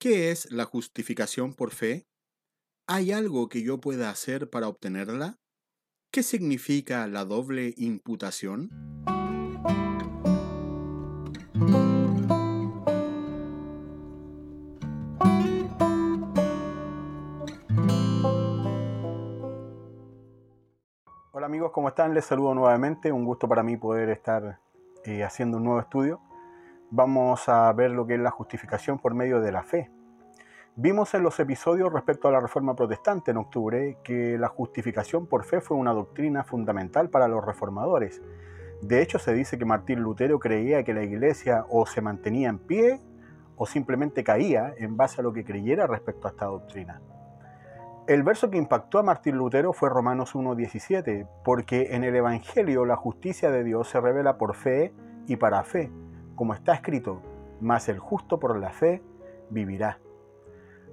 ¿Qué es la justificación por fe? ¿Hay algo que yo pueda hacer para obtenerla? ¿Qué significa la doble imputación? Hola amigos, ¿cómo están? Les saludo nuevamente. Un gusto para mí poder estar eh, haciendo un nuevo estudio. Vamos a ver lo que es la justificación por medio de la fe. Vimos en los episodios respecto a la Reforma Protestante en octubre que la justificación por fe fue una doctrina fundamental para los reformadores. De hecho, se dice que Martín Lutero creía que la iglesia o se mantenía en pie o simplemente caía en base a lo que creyera respecto a esta doctrina. El verso que impactó a Martín Lutero fue Romanos 1.17, porque en el Evangelio la justicia de Dios se revela por fe y para fe, como está escrito, mas el justo por la fe vivirá.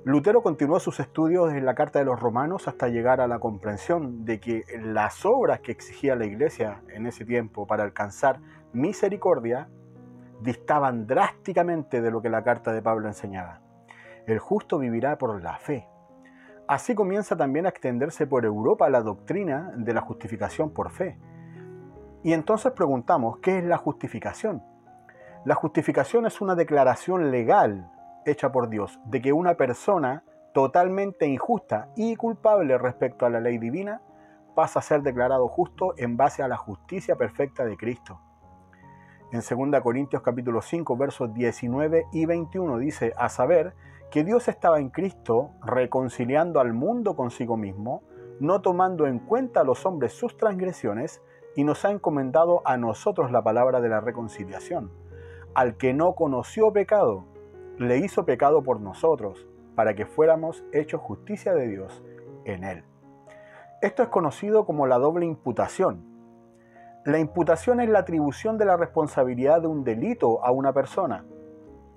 Lutero continuó sus estudios en la Carta de los Romanos hasta llegar a la comprensión de que las obras que exigía la Iglesia en ese tiempo para alcanzar misericordia distaban drásticamente de lo que la carta de Pablo enseñaba. El justo vivirá por la fe. Así comienza también a extenderse por Europa la doctrina de la justificación por fe. Y entonces preguntamos, ¿qué es la justificación? La justificación es una declaración legal hecha por Dios de que una persona totalmente injusta y culpable respecto a la ley divina pasa a ser declarado justo en base a la justicia perfecta de Cristo. En 2 Corintios capítulo 5 versos 19 y 21 dice, a saber, que Dios estaba en Cristo reconciliando al mundo consigo mismo, no tomando en cuenta a los hombres sus transgresiones, y nos ha encomendado a nosotros la palabra de la reconciliación. Al que no conoció pecado, le hizo pecado por nosotros, para que fuéramos hechos justicia de Dios en él. Esto es conocido como la doble imputación. La imputación es la atribución de la responsabilidad de un delito a una persona.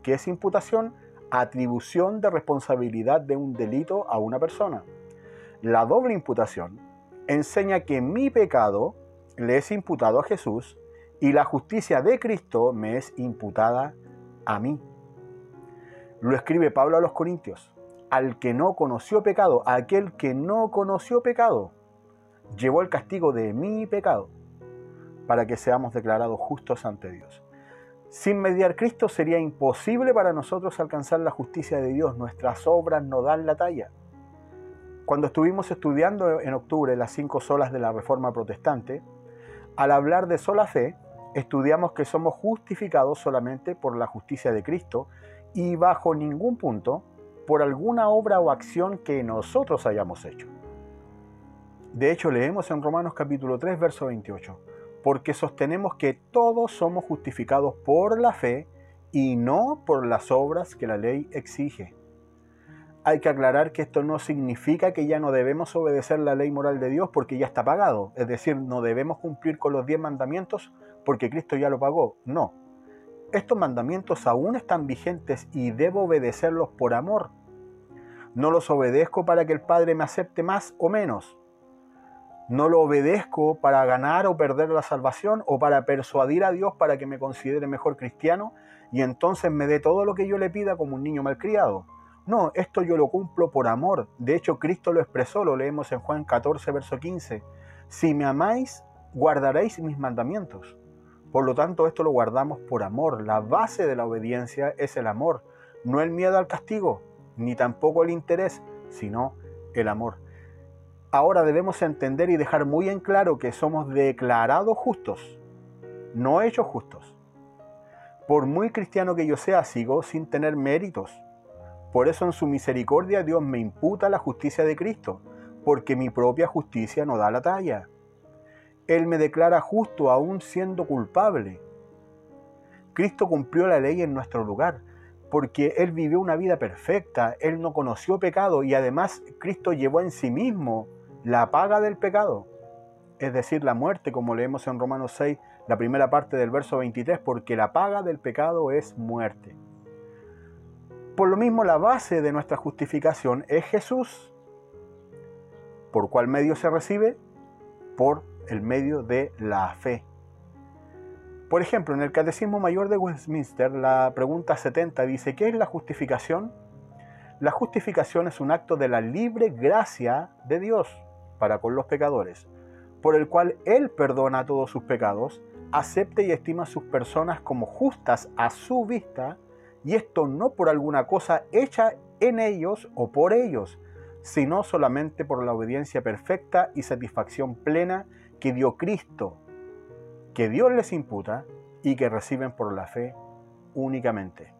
¿Qué es imputación? atribución de responsabilidad de un delito a una persona. La doble imputación enseña que mi pecado le es imputado a Jesús y la justicia de Cristo me es imputada a mí. Lo escribe Pablo a los Corintios. Al que no conoció pecado, aquel que no conoció pecado, llevó el castigo de mi pecado para que seamos declarados justos ante Dios. Sin mediar Cristo sería imposible para nosotros alcanzar la justicia de Dios. Nuestras obras no dan la talla. Cuando estuvimos estudiando en octubre las cinco solas de la Reforma Protestante, al hablar de sola fe, estudiamos que somos justificados solamente por la justicia de Cristo y bajo ningún punto por alguna obra o acción que nosotros hayamos hecho. De hecho, leemos en Romanos capítulo 3, verso 28 porque sostenemos que todos somos justificados por la fe y no por las obras que la ley exige. Hay que aclarar que esto no significa que ya no debemos obedecer la ley moral de Dios porque ya está pagado, es decir, no debemos cumplir con los diez mandamientos porque Cristo ya lo pagó, no. Estos mandamientos aún están vigentes y debo obedecerlos por amor. No los obedezco para que el Padre me acepte más o menos, no lo obedezco para ganar o perder la salvación o para persuadir a Dios para que me considere mejor cristiano y entonces me dé todo lo que yo le pida como un niño malcriado. No, esto yo lo cumplo por amor. De hecho, Cristo lo expresó, lo leemos en Juan 14, verso 15. Si me amáis, guardaréis mis mandamientos. Por lo tanto, esto lo guardamos por amor. La base de la obediencia es el amor, no el miedo al castigo, ni tampoco el interés, sino el amor. Ahora debemos entender y dejar muy en claro que somos declarados justos, no hechos justos. Por muy cristiano que yo sea, sigo sin tener méritos. Por eso en su misericordia Dios me imputa la justicia de Cristo, porque mi propia justicia no da la talla. Él me declara justo aún siendo culpable. Cristo cumplió la ley en nuestro lugar, porque Él vivió una vida perfecta, Él no conoció pecado y además Cristo llevó en sí mismo la paga del pecado, es decir, la muerte, como leemos en Romanos 6, la primera parte del verso 23, porque la paga del pecado es muerte. Por lo mismo, la base de nuestra justificación es Jesús. ¿Por cuál medio se recibe? Por el medio de la fe. Por ejemplo, en el Catecismo Mayor de Westminster, la pregunta 70 dice, ¿qué es la justificación? La justificación es un acto de la libre gracia de Dios para con los pecadores, por el cual Él perdona todos sus pecados, acepta y estima a sus personas como justas a su vista, y esto no por alguna cosa hecha en ellos o por ellos, sino solamente por la obediencia perfecta y satisfacción plena que dio Cristo, que Dios les imputa y que reciben por la fe únicamente.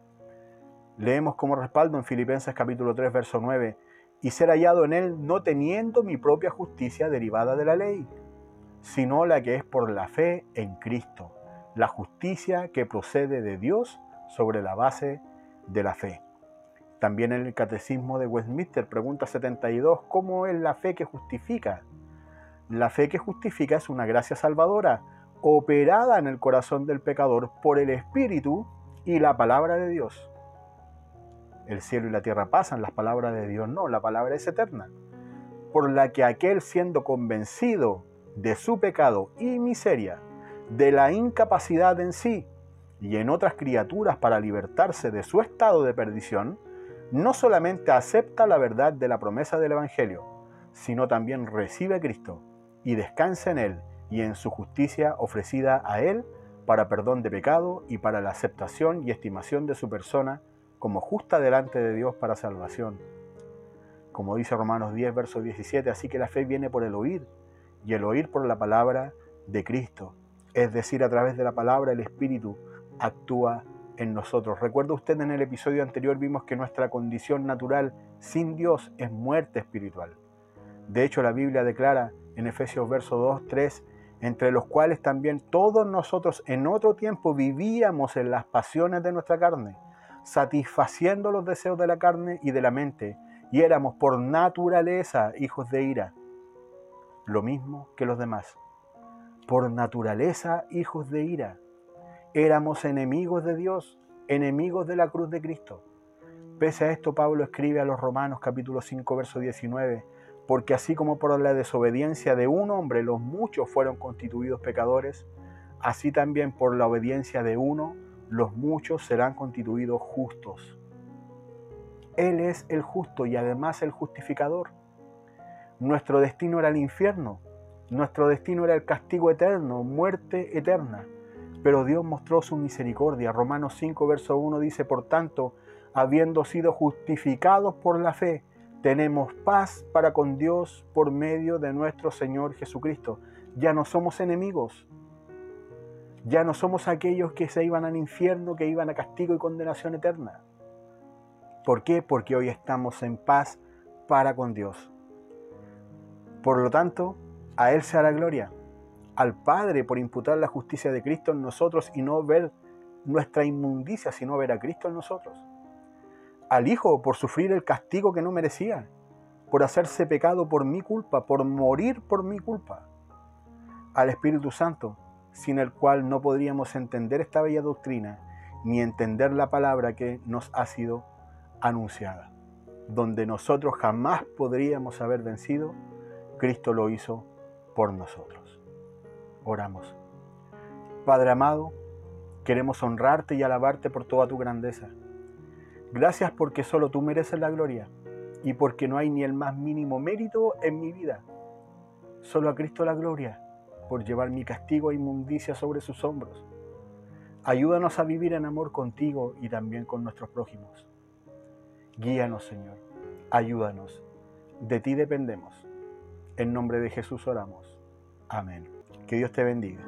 Leemos como respaldo en Filipenses capítulo 3, verso 9, y ser hallado en él no teniendo mi propia justicia derivada de la ley, sino la que es por la fe en Cristo, la justicia que procede de Dios sobre la base de la fe. También en el Catecismo de Westminster, pregunta 72, ¿cómo es la fe que justifica? La fe que justifica es una gracia salvadora, operada en el corazón del pecador por el Espíritu y la palabra de Dios. El cielo y la tierra pasan, las palabras de Dios no, la palabra es eterna. Por la que aquel siendo convencido de su pecado y miseria, de la incapacidad en sí y en otras criaturas para libertarse de su estado de perdición, no solamente acepta la verdad de la promesa del Evangelio, sino también recibe a Cristo y descansa en Él y en su justicia ofrecida a Él para perdón de pecado y para la aceptación y estimación de su persona como justa delante de Dios para salvación. Como dice Romanos 10, verso 17, así que la fe viene por el oír y el oír por la palabra de Cristo. Es decir, a través de la palabra el Espíritu actúa en nosotros. Recuerda usted en el episodio anterior vimos que nuestra condición natural sin Dios es muerte espiritual. De hecho, la Biblia declara en Efesios verso 2, 3, entre los cuales también todos nosotros en otro tiempo vivíamos en las pasiones de nuestra carne satisfaciendo los deseos de la carne y de la mente, y éramos por naturaleza hijos de ira, lo mismo que los demás. Por naturaleza hijos de ira. Éramos enemigos de Dios, enemigos de la cruz de Cristo. Pese a esto, Pablo escribe a los Romanos capítulo 5, verso 19, porque así como por la desobediencia de un hombre los muchos fueron constituidos pecadores, así también por la obediencia de uno los muchos serán constituidos justos. Él es el justo y además el justificador. Nuestro destino era el infierno, nuestro destino era el castigo eterno, muerte eterna. Pero Dios mostró su misericordia. Romanos 5, verso 1 dice, por tanto, habiendo sido justificados por la fe, tenemos paz para con Dios por medio de nuestro Señor Jesucristo. Ya no somos enemigos, ya no somos aquellos que se iban al infierno, que iban a castigo y condenación eterna. ¿Por qué? Porque hoy estamos en paz para con Dios. Por lo tanto, a Él sea la gloria, al Padre por imputar la justicia de Cristo en nosotros y no ver nuestra inmundicia, sino ver a Cristo en nosotros. Al Hijo por sufrir el castigo que no merecía, por hacerse pecado por mi culpa, por morir por mi culpa. Al Espíritu Santo sin el cual no podríamos entender esta bella doctrina ni entender la palabra que nos ha sido anunciada. Donde nosotros jamás podríamos haber vencido, Cristo lo hizo por nosotros. Oramos. Padre amado, queremos honrarte y alabarte por toda tu grandeza. Gracias porque solo tú mereces la gloria y porque no hay ni el más mínimo mérito en mi vida. Solo a Cristo la gloria por llevar mi castigo e inmundicia sobre sus hombros. Ayúdanos a vivir en amor contigo y también con nuestros prójimos. Guíanos, Señor. Ayúdanos. De ti dependemos. En nombre de Jesús oramos. Amén. Que Dios te bendiga.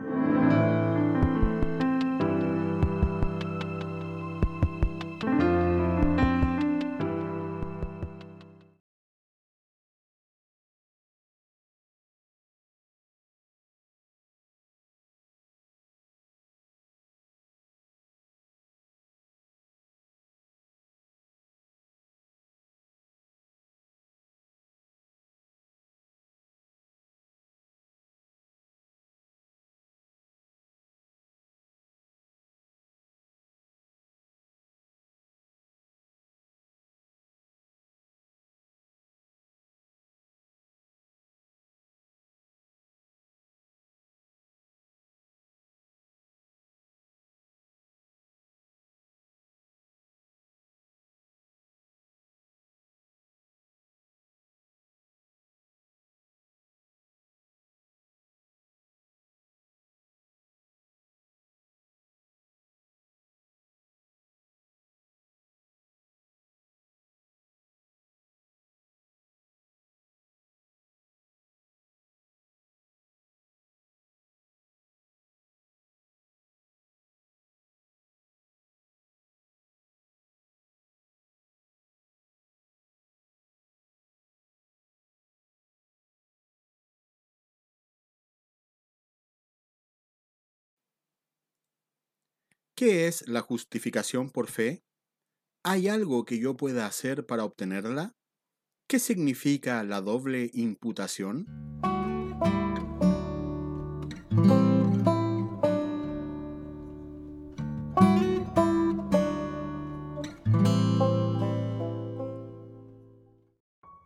¿Qué es la justificación por fe? ¿Hay algo que yo pueda hacer para obtenerla? ¿Qué significa la doble imputación?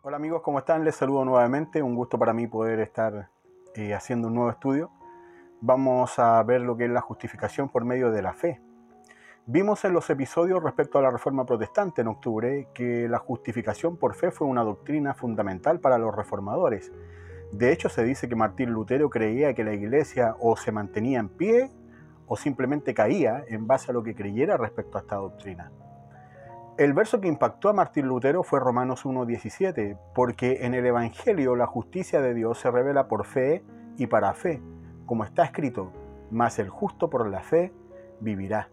Hola amigos, ¿cómo están? Les saludo nuevamente. Un gusto para mí poder estar eh, haciendo un nuevo estudio. Vamos a ver lo que es la justificación por medio de la fe. Vimos en los episodios respecto a la Reforma Protestante en octubre que la justificación por fe fue una doctrina fundamental para los reformadores. De hecho, se dice que Martín Lutero creía que la iglesia o se mantenía en pie o simplemente caía en base a lo que creyera respecto a esta doctrina. El verso que impactó a Martín Lutero fue Romanos 1.17, porque en el Evangelio la justicia de Dios se revela por fe y para fe, como está escrito, mas el justo por la fe vivirá.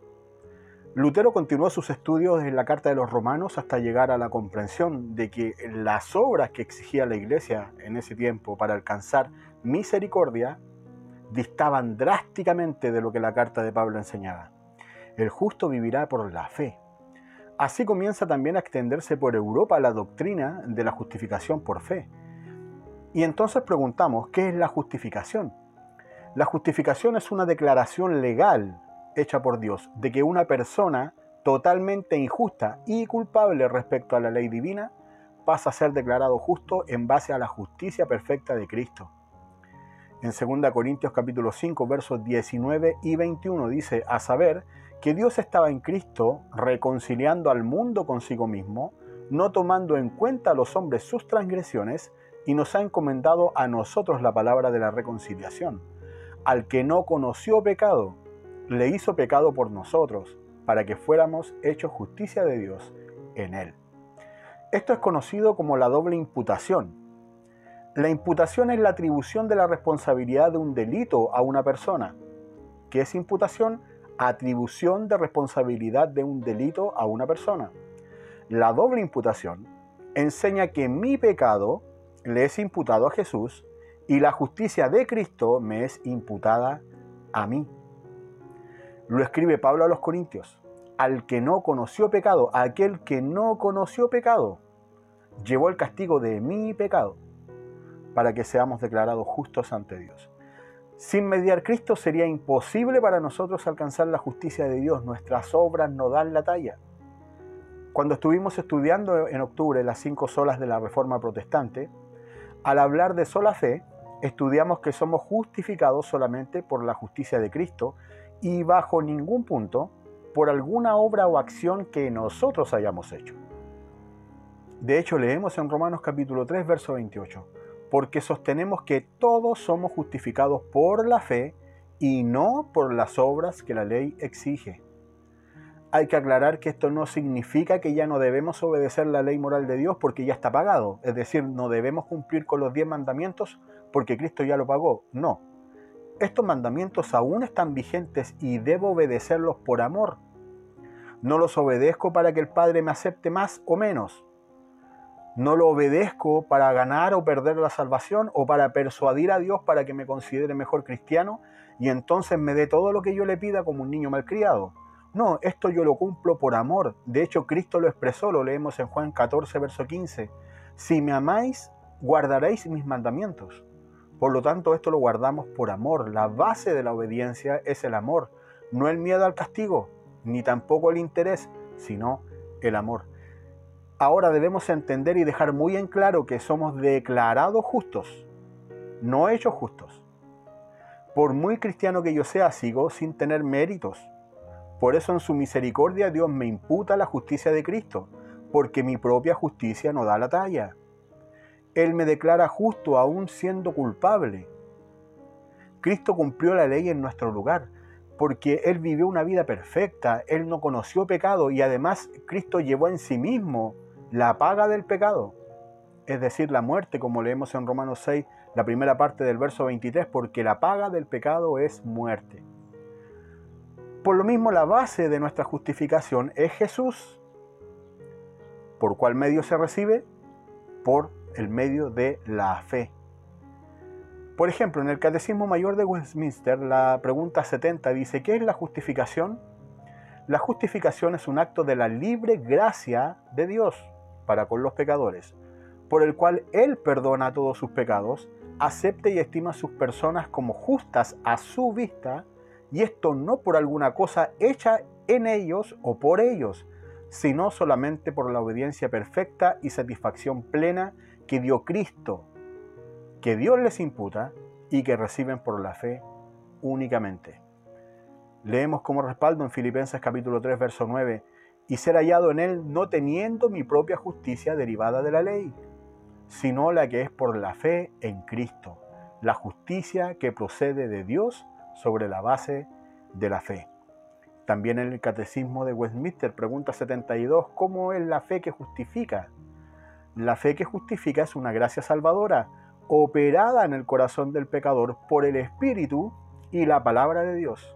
Lutero continuó sus estudios en la Carta de los Romanos hasta llegar a la comprensión de que las obras que exigía la Iglesia en ese tiempo para alcanzar misericordia distaban drásticamente de lo que la carta de Pablo enseñaba. El justo vivirá por la fe. Así comienza también a extenderse por Europa la doctrina de la justificación por fe. Y entonces preguntamos, ¿qué es la justificación? La justificación es una declaración legal hecha por Dios, de que una persona totalmente injusta y culpable respecto a la ley divina pasa a ser declarado justo en base a la justicia perfecta de Cristo. En 2 Corintios capítulo 5 versos 19 y 21 dice, a saber que Dios estaba en Cristo reconciliando al mundo consigo mismo, no tomando en cuenta a los hombres sus transgresiones, y nos ha encomendado a nosotros la palabra de la reconciliación. Al que no conoció pecado, le hizo pecado por nosotros, para que fuéramos hechos justicia de Dios en él. Esto es conocido como la doble imputación. La imputación es la atribución de la responsabilidad de un delito a una persona. ¿Qué es imputación? Atribución de responsabilidad de un delito a una persona. La doble imputación enseña que mi pecado le es imputado a Jesús y la justicia de Cristo me es imputada a mí. Lo escribe Pablo a los Corintios. Al que no conoció pecado, aquel que no conoció pecado, llevó el castigo de mi pecado para que seamos declarados justos ante Dios. Sin mediar Cristo sería imposible para nosotros alcanzar la justicia de Dios. Nuestras obras no dan la talla. Cuando estuvimos estudiando en octubre las cinco solas de la Reforma Protestante, al hablar de sola fe, estudiamos que somos justificados solamente por la justicia de Cristo y bajo ningún punto por alguna obra o acción que nosotros hayamos hecho. De hecho, leemos en Romanos capítulo 3, verso 28, porque sostenemos que todos somos justificados por la fe y no por las obras que la ley exige. Hay que aclarar que esto no significa que ya no debemos obedecer la ley moral de Dios porque ya está pagado, es decir, no debemos cumplir con los diez mandamientos porque Cristo ya lo pagó, no estos mandamientos aún están vigentes y debo obedecerlos por amor. No los obedezco para que el Padre me acepte más o menos. No lo obedezco para ganar o perder la salvación o para persuadir a Dios para que me considere mejor cristiano y entonces me dé todo lo que yo le pida como un niño malcriado. No, esto yo lo cumplo por amor. De hecho, Cristo lo expresó, lo leemos en Juan 14, verso 15. Si me amáis, guardaréis mis mandamientos. Por lo tanto, esto lo guardamos por amor. La base de la obediencia es el amor, no el miedo al castigo, ni tampoco el interés, sino el amor. Ahora debemos entender y dejar muy en claro que somos declarados justos, no hechos justos. Por muy cristiano que yo sea, sigo sin tener méritos. Por eso en su misericordia Dios me imputa la justicia de Cristo, porque mi propia justicia no da la talla. Él me declara justo aún siendo culpable. Cristo cumplió la ley en nuestro lugar, porque Él vivió una vida perfecta, Él no conoció pecado y además Cristo llevó en sí mismo la paga del pecado, es decir, la muerte, como leemos en Romanos 6, la primera parte del verso 23, porque la paga del pecado es muerte. Por lo mismo, la base de nuestra justificación es Jesús. ¿Por cuál medio se recibe? Por el medio de la fe. Por ejemplo, en el Catecismo Mayor de Westminster, la pregunta 70 dice, ¿qué es la justificación? La justificación es un acto de la libre gracia de Dios para con los pecadores, por el cual Él perdona todos sus pecados, acepta y estima a sus personas como justas a su vista, y esto no por alguna cosa hecha en ellos o por ellos, sino solamente por la obediencia perfecta y satisfacción plena que dio Cristo, que Dios les imputa y que reciben por la fe únicamente. Leemos como respaldo en Filipenses capítulo 3, verso 9, y ser hallado en él no teniendo mi propia justicia derivada de la ley, sino la que es por la fe en Cristo, la justicia que procede de Dios sobre la base de la fe. También en el Catecismo de Westminster, pregunta 72, ¿cómo es la fe que justifica? La fe que justifica es una gracia salvadora, operada en el corazón del pecador por el Espíritu y la palabra de Dios.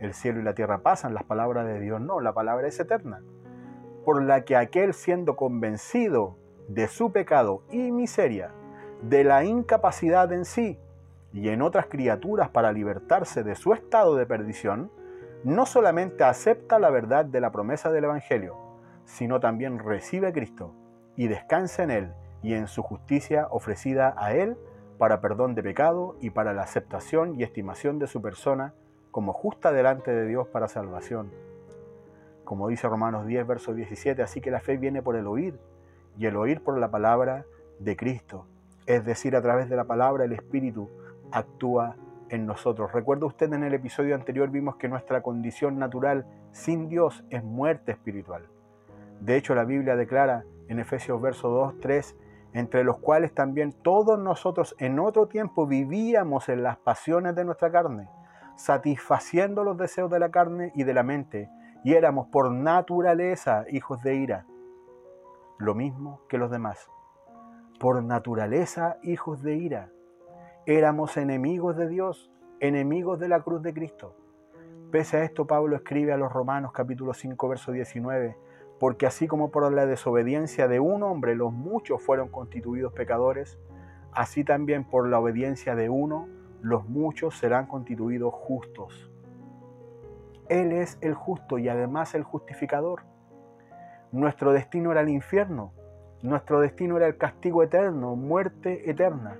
El cielo y la tierra pasan, las palabras de Dios no, la palabra es eterna. Por la que aquel siendo convencido de su pecado y miseria, de la incapacidad en sí y en otras criaturas para libertarse de su estado de perdición, no solamente acepta la verdad de la promesa del Evangelio, sino también recibe a Cristo y descansa en Él y en su justicia ofrecida a Él para perdón de pecado y para la aceptación y estimación de su persona como justa delante de Dios para salvación. Como dice Romanos 10, verso 17, así que la fe viene por el oír y el oír por la palabra de Cristo. Es decir, a través de la palabra el Espíritu actúa en nosotros. Recuerda usted en el episodio anterior vimos que nuestra condición natural sin Dios es muerte espiritual. De hecho, la Biblia declara en Efesios verso 2, 3, entre los cuales también todos nosotros en otro tiempo vivíamos en las pasiones de nuestra carne, satisfaciendo los deseos de la carne y de la mente, y éramos por naturaleza hijos de ira, lo mismo que los demás. Por naturaleza hijos de ira. Éramos enemigos de Dios, enemigos de la cruz de Cristo. Pese a esto, Pablo escribe a los Romanos capítulo 5, verso 19, porque así como por la desobediencia de un hombre los muchos fueron constituidos pecadores, así también por la obediencia de uno los muchos serán constituidos justos. Él es el justo y además el justificador. Nuestro destino era el infierno, nuestro destino era el castigo eterno, muerte eterna.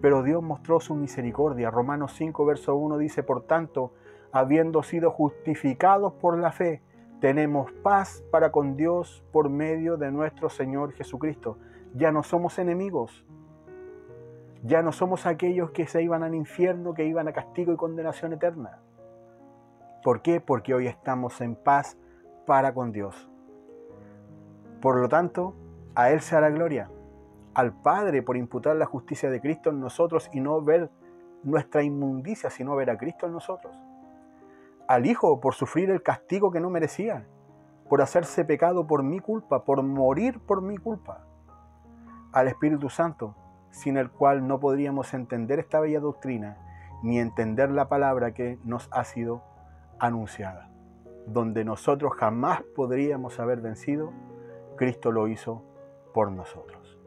Pero Dios mostró su misericordia. Romanos 5, verso 1 dice, por tanto, habiendo sido justificados por la fe, tenemos paz para con Dios por medio de nuestro Señor Jesucristo. Ya no somos enemigos. Ya no somos aquellos que se iban al infierno, que iban a castigo y condenación eterna. ¿Por qué? Porque hoy estamos en paz para con Dios. Por lo tanto, a Él se hará gloria, al Padre por imputar la justicia de Cristo en nosotros y no ver nuestra inmundicia, sino ver a Cristo en nosotros. Al Hijo por sufrir el castigo que no merecía, por hacerse pecado por mi culpa, por morir por mi culpa. Al Espíritu Santo, sin el cual no podríamos entender esta bella doctrina, ni entender la palabra que nos ha sido anunciada, donde nosotros jamás podríamos haber vencido Cristo lo hizo por nosotros.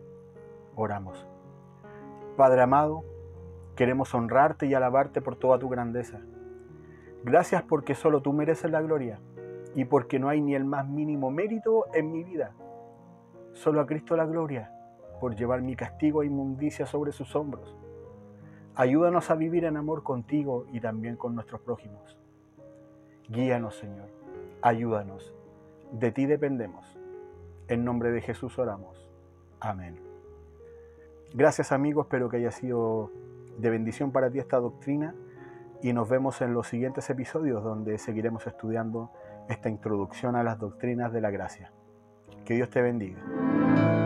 Oramos. Padre amado, queremos honrarte y alabarte por toda tu grandeza. Gracias porque solo tú mereces la gloria y porque no hay ni el más mínimo mérito en mi vida. Solo a Cristo la gloria por llevar mi castigo e inmundicia sobre sus hombros. Ayúdanos a vivir en amor contigo y también con nuestros prójimos. Guíanos, Señor. Ayúdanos. De ti dependemos. En nombre de Jesús oramos. Amén. Gracias amigos, espero que haya sido de bendición para ti esta doctrina y nos vemos en los siguientes episodios donde seguiremos estudiando esta introducción a las doctrinas de la gracia. Que Dios te bendiga.